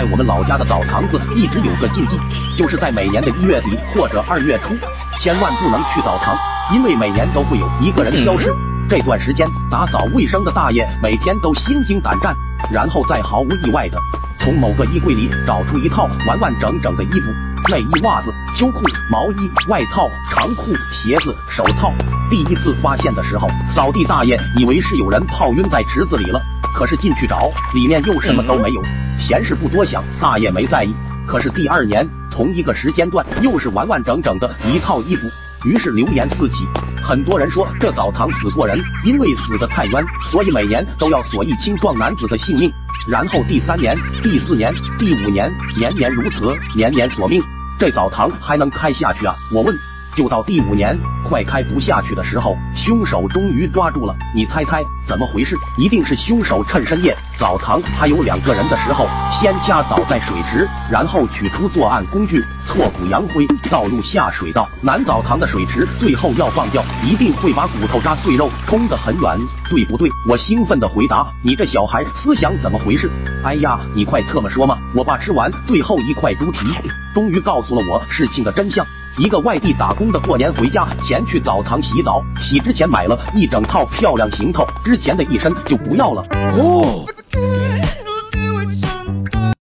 在我们老家的澡堂子一直有个禁忌，就是在每年的一月底或者二月初，千万不能去澡堂，因为每年都会有一个人消失。这段时间，打扫卫生的大爷每天都心惊胆战，然后再毫无意外的从某个衣柜里找出一套完完整整的衣服。内衣、袜子、秋裤、毛衣、外套、长裤、鞋子、手套。第一次发现的时候，扫地大爷以为是有人泡晕在池子里了，可是进去找，里面又什么都没有。闲事不多想，大爷没在意。可是第二年同一个时间段，又是完完整整的一套衣服，于是流言四起。很多人说这澡堂死过人，因为死得太冤，所以每年都要索一青壮男子的性命。然后第三年、第四年、第五年，年年如此，年年索命。这澡堂还能开下去啊？我问。就到第五年快开不下去的时候，凶手终于抓住了。你猜猜怎么回事？一定是凶手趁深夜澡堂还有两个人的时候，先掐倒在水池，然后取出作案工具挫骨扬灰，倒入下水道。男澡堂的水池最后要放掉，一定会把骨头渣碎肉冲得很远，对不对？我兴奋地回答：你这小孩思想怎么回事？哎呀，你快特么说嘛！我爸吃完最后一块猪蹄，终于告诉了我事情的真相。一个外地打工的过年回家前去澡堂洗澡，洗之前买了一整套漂亮行头，之前的一身就不要了。哦。